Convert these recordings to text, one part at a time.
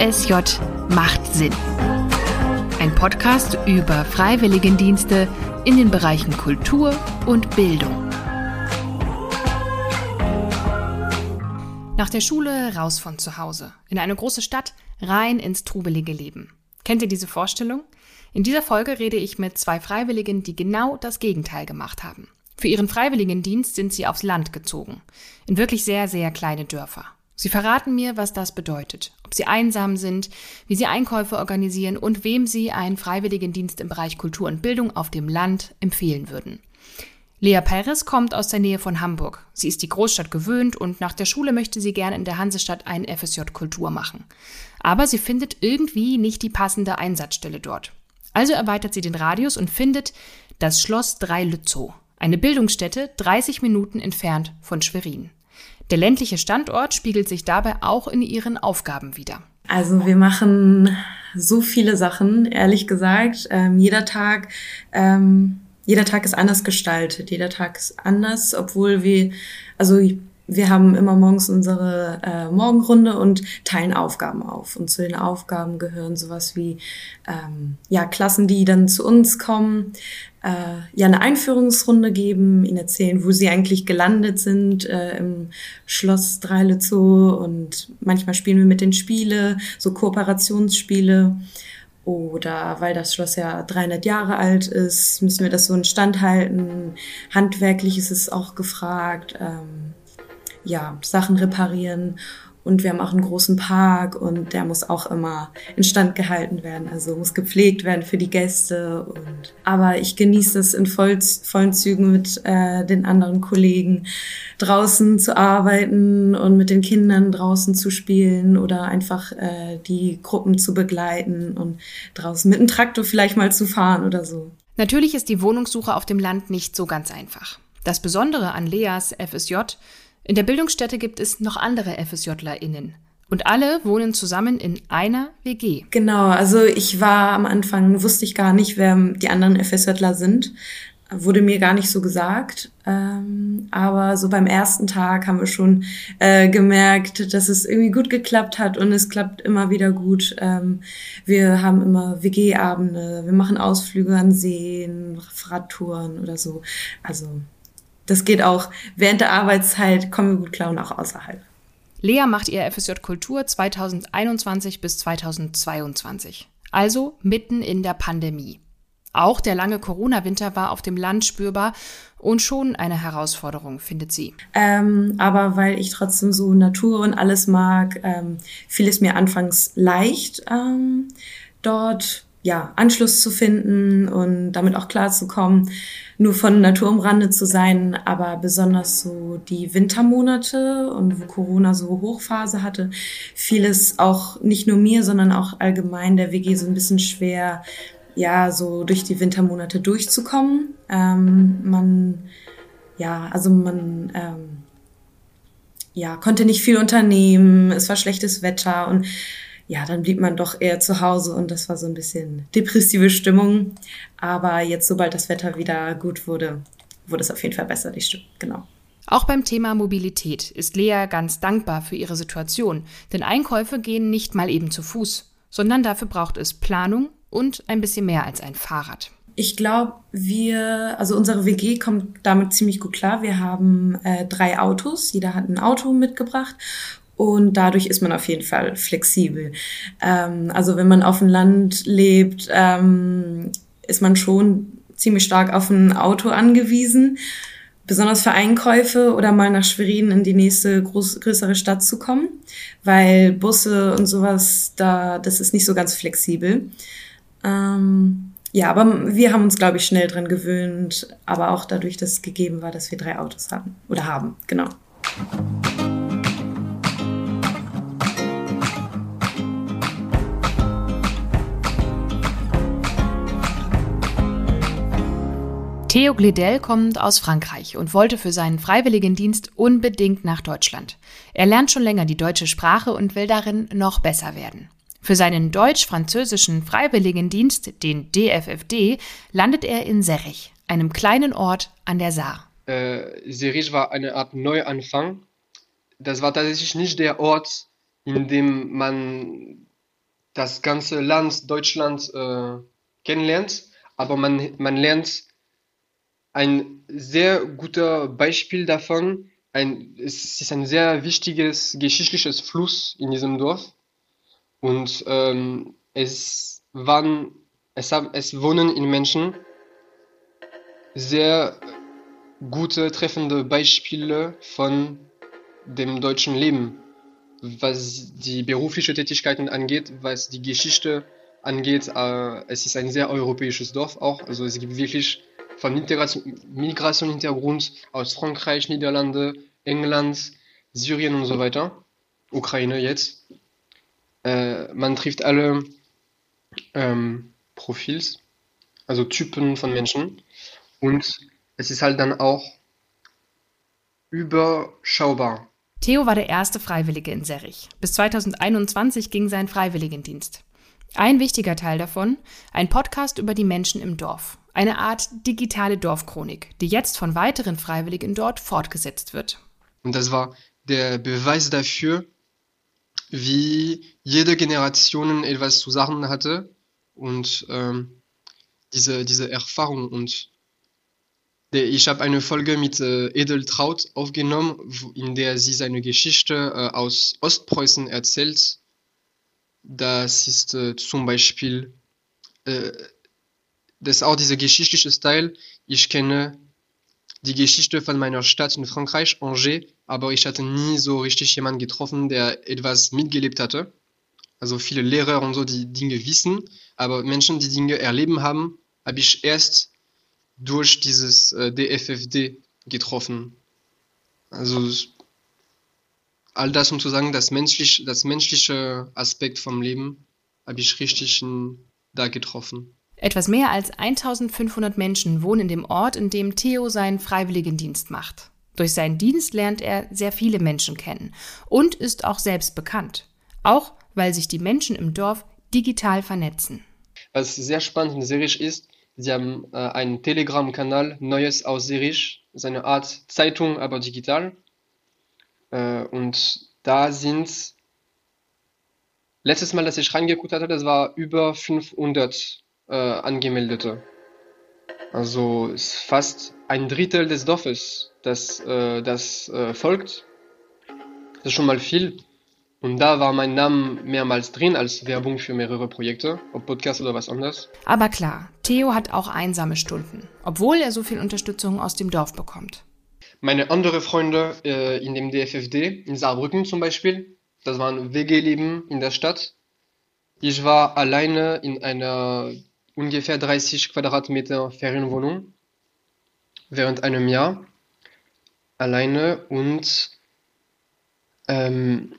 FSJ macht Sinn. Ein Podcast über Freiwilligendienste in den Bereichen Kultur und Bildung. Nach der Schule raus von zu Hause, in eine große Stadt, rein ins trubelige Leben. Kennt ihr diese Vorstellung? In dieser Folge rede ich mit zwei Freiwilligen, die genau das Gegenteil gemacht haben. Für ihren Freiwilligendienst sind sie aufs Land gezogen, in wirklich sehr, sehr kleine Dörfer. Sie verraten mir, was das bedeutet, ob sie einsam sind, wie sie Einkäufe organisieren und wem sie einen Freiwilligendienst im Bereich Kultur und Bildung auf dem Land empfehlen würden. Lea Perez kommt aus der Nähe von Hamburg. Sie ist die Großstadt gewöhnt und nach der Schule möchte sie gern in der Hansestadt einen FSJ Kultur machen. Aber sie findet irgendwie nicht die passende Einsatzstelle dort. Also erweitert sie den Radius und findet das Schloss Drei-Lützow, eine Bildungsstätte 30 Minuten entfernt von Schwerin. Der ländliche Standort spiegelt sich dabei auch in ihren Aufgaben wider. Also wir machen so viele Sachen, ehrlich gesagt. Ähm, jeder Tag, ähm, jeder Tag ist anders gestaltet. Jeder Tag ist anders, obwohl wir, also wir haben immer morgens unsere äh, Morgenrunde und teilen Aufgaben auf. Und zu den Aufgaben gehören sowas wie ähm, ja Klassen, die dann zu uns kommen, äh, ja eine Einführungsrunde geben, ihnen erzählen, wo sie eigentlich gelandet sind äh, im Schloss Dreilitzow und manchmal spielen wir mit den Spiele, so Kooperationsspiele. Oder weil das Schloss ja 300 Jahre alt ist, müssen wir das so in Stand halten. Handwerklich ist es auch gefragt. Ähm, ja, Sachen reparieren. Und wir haben auch einen großen Park und der muss auch immer instand gehalten werden, also muss gepflegt werden für die Gäste. Und aber ich genieße es in voll, vollen Zügen mit äh, den anderen Kollegen draußen zu arbeiten und mit den Kindern draußen zu spielen oder einfach äh, die Gruppen zu begleiten und draußen mit einem Traktor vielleicht mal zu fahren oder so. Natürlich ist die Wohnungssuche auf dem Land nicht so ganz einfach. Das Besondere an Leas FSJ in der Bildungsstätte gibt es noch andere FSJlerInnen. Und alle wohnen zusammen in einer WG. Genau, also ich war am Anfang, wusste ich gar nicht, wer die anderen FSJler sind. Wurde mir gar nicht so gesagt. Ähm, aber so beim ersten Tag haben wir schon äh, gemerkt, dass es irgendwie gut geklappt hat und es klappt immer wieder gut. Ähm, wir haben immer WG-Abende, wir machen Ausflüge an Seen, Radtouren oder so. Also das geht auch während der Arbeitszeit, kommen wir gut klar und auch außerhalb. Lea macht ihr FSJ Kultur 2021 bis 2022, also mitten in der Pandemie. Auch der lange Corona-Winter war auf dem Land spürbar und schon eine Herausforderung, findet sie. Ähm, aber weil ich trotzdem so Natur und alles mag, ähm, fiel es mir anfangs leicht, ähm, dort ja, Anschluss zu finden und damit auch klarzukommen, nur von Natur umrandet zu sein, aber besonders so die Wintermonate und wo Corona so Hochphase hatte, fiel es auch nicht nur mir, sondern auch allgemein der WG so ein bisschen schwer, ja, so durch die Wintermonate durchzukommen. Ähm, man, ja, also man, ähm, ja, konnte nicht viel unternehmen, es war schlechtes Wetter und ja, dann blieb man doch eher zu Hause und das war so ein bisschen depressive Stimmung. Aber jetzt, sobald das Wetter wieder gut wurde, wurde es auf jeden Fall besser, die Stimmung, genau. Auch beim Thema Mobilität ist Lea ganz dankbar für ihre Situation, denn Einkäufe gehen nicht mal eben zu Fuß, sondern dafür braucht es Planung und ein bisschen mehr als ein Fahrrad. Ich glaube, wir, also unsere WG kommt damit ziemlich gut klar. Wir haben äh, drei Autos, jeder hat ein Auto mitgebracht und dadurch ist man auf jeden Fall flexibel. Ähm, also wenn man auf dem Land lebt, ähm, ist man schon ziemlich stark auf ein Auto angewiesen, besonders für Einkäufe oder mal nach Schwerin in die nächste groß, größere Stadt zu kommen, weil Busse und sowas, da das ist nicht so ganz flexibel. Ähm, ja, aber wir haben uns, glaube ich, schnell dran gewöhnt, aber auch dadurch, dass es gegeben war, dass wir drei Autos hatten oder haben, genau. Theo Gledel kommt aus Frankreich und wollte für seinen Freiwilligendienst unbedingt nach Deutschland. Er lernt schon länger die deutsche Sprache und will darin noch besser werden. Für seinen deutsch-französischen Freiwilligendienst, den DFFD, landet er in Serrich, einem kleinen Ort an der Saar. Äh, Serrich war eine Art Neuanfang. Das war tatsächlich nicht der Ort, in dem man das ganze Land, Deutschland, äh, kennenlernt, aber man, man lernt ein sehr guter Beispiel davon. Ein, es ist ein sehr wichtiges geschichtliches Fluss in diesem Dorf und ähm, es waren, es, haben, es wohnen in Menschen sehr gute, treffende Beispiele von dem deutschen Leben, was die berufliche Tätigkeiten angeht, was die Geschichte angeht. Äh, es ist ein sehr europäisches Dorf auch, also es gibt wirklich von Integration, Migration Hintergrund aus Frankreich, Niederlande, England, Syrien und so weiter, Ukraine jetzt. Äh, man trifft alle ähm, Profils, also Typen von Menschen und es ist halt dann auch überschaubar. Theo war der erste Freiwillige in Serrich. Bis 2021 ging sein Freiwilligendienst. Ein wichtiger Teil davon, ein Podcast über die Menschen im Dorf. Eine Art digitale Dorfchronik, die jetzt von weiteren Freiwilligen dort fortgesetzt wird. Und das war der Beweis dafür, wie jede Generation etwas zu sagen hatte und ähm, diese, diese Erfahrung und ich habe eine Folge mit äh, Edeltraut aufgenommen, in der sie seine Geschichte äh, aus Ostpreußen erzählt. Das ist äh, zum Beispiel, äh, das auch dieser geschichtliche Teil. Ich kenne die Geschichte von meiner Stadt in Frankreich, Angers, aber ich hatte nie so richtig jemanden getroffen, der etwas mitgelebt hatte. Also viele Lehrer und so, die Dinge wissen, aber Menschen, die Dinge erleben haben, habe ich erst durch dieses äh, DFFD getroffen. Also all das, um zu sagen, das, menschlich, das menschliche Aspekt vom Leben habe ich richtig da getroffen. Etwas mehr als 1500 Menschen wohnen in dem Ort, in dem Theo seinen Freiwilligendienst macht. Durch seinen Dienst lernt er sehr viele Menschen kennen und ist auch selbst bekannt. Auch weil sich die Menschen im Dorf digital vernetzen. Was sehr spannend und sehr ist, Sie haben äh, einen Telegram-Kanal, Neues aus Zürich, seine Art Zeitung, aber digital. Äh, und da sind, letztes Mal, dass ich reingeguckt hatte, das war über 500 äh, Angemeldete. Also ist fast ein Drittel des Dorfes, das, äh, das äh, folgt. Das ist schon mal viel. Und da war mein Name mehrmals drin als Werbung für mehrere Projekte, ob Podcast oder was anderes. Aber klar, Theo hat auch einsame Stunden, obwohl er so viel Unterstützung aus dem Dorf bekommt. Meine anderen Freunde äh, in dem DFFD, in Saarbrücken zum Beispiel, das waren WG-Leben in der Stadt. Ich war alleine in einer ungefähr 30 Quadratmeter Ferienwohnung während einem Jahr. Alleine und ähm,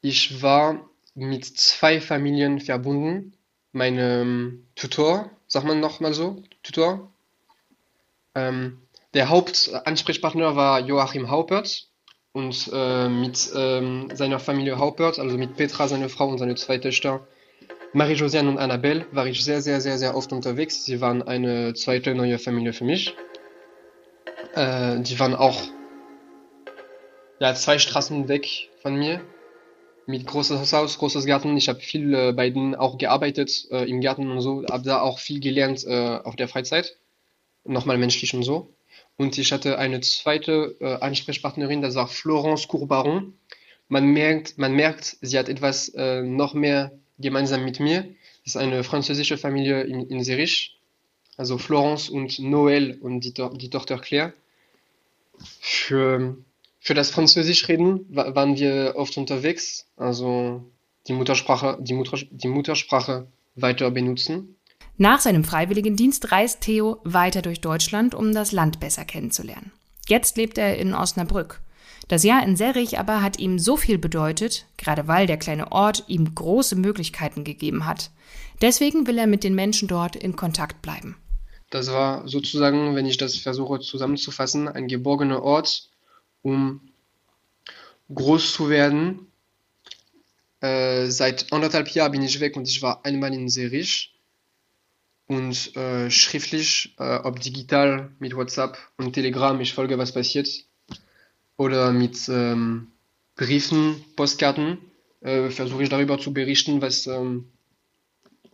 ich war mit zwei Familien verbunden. Mein ähm, Tutor, sagt man noch mal so, Tutor. Ähm, der Hauptansprechpartner war Joachim Haupert und äh, mit ähm, seiner Familie Haupert, also mit Petra, seine Frau und seine zwei Töchter, Marie-Josiane und Annabelle, war ich sehr, sehr, sehr, sehr oft unterwegs. Sie waren eine zweite neue Familie für mich. Äh, die waren auch ja, zwei Straßen weg von mir mit großes Haus, großes Garten. Ich habe viel äh, bei denen auch gearbeitet äh, im Garten und so, habe da auch viel gelernt äh, auf der Freizeit, nochmal menschlich und so. Und ich hatte eine zweite äh, Ansprechpartnerin, das war Florence Courbaron. Man merkt, man merkt, sie hat etwas äh, noch mehr gemeinsam mit mir. Das ist eine französische Familie in, in Zürich, also Florence und Noël und die, die Tochter Claire. Für für das Französisch reden waren wir oft unterwegs, also die Muttersprache, die, Mutter, die Muttersprache weiter benutzen. Nach seinem Freiwilligendienst reist Theo weiter durch Deutschland, um das Land besser kennenzulernen. Jetzt lebt er in Osnabrück. Das Jahr in Serrich aber hat ihm so viel bedeutet, gerade weil der kleine Ort ihm große Möglichkeiten gegeben hat. Deswegen will er mit den Menschen dort in Kontakt bleiben. Das war sozusagen, wenn ich das versuche zusammenzufassen, ein geborgener Ort, um groß zu werden. Äh, seit anderthalb Jahren bin ich weg und ich war einmal in Serich. Und äh, schriftlich, äh, ob digital mit WhatsApp und Telegram, ich folge, was passiert. Oder mit ähm, Briefen, Postkarten, äh, versuche ich darüber zu berichten, was, ähm,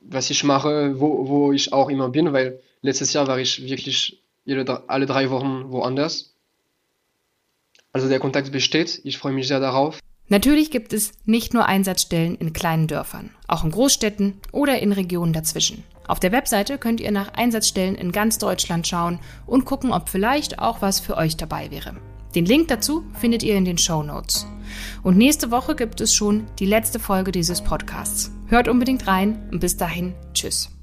was ich mache, wo, wo ich auch immer bin, weil letztes Jahr war ich wirklich jede, alle drei Wochen woanders. Also der Kontakt besteht, ich freue mich sehr darauf. Natürlich gibt es nicht nur Einsatzstellen in kleinen Dörfern, auch in Großstädten oder in Regionen dazwischen. Auf der Webseite könnt ihr nach Einsatzstellen in ganz Deutschland schauen und gucken, ob vielleicht auch was für euch dabei wäre. Den Link dazu findet ihr in den Show Notes. Und nächste Woche gibt es schon die letzte Folge dieses Podcasts. Hört unbedingt rein und bis dahin, tschüss.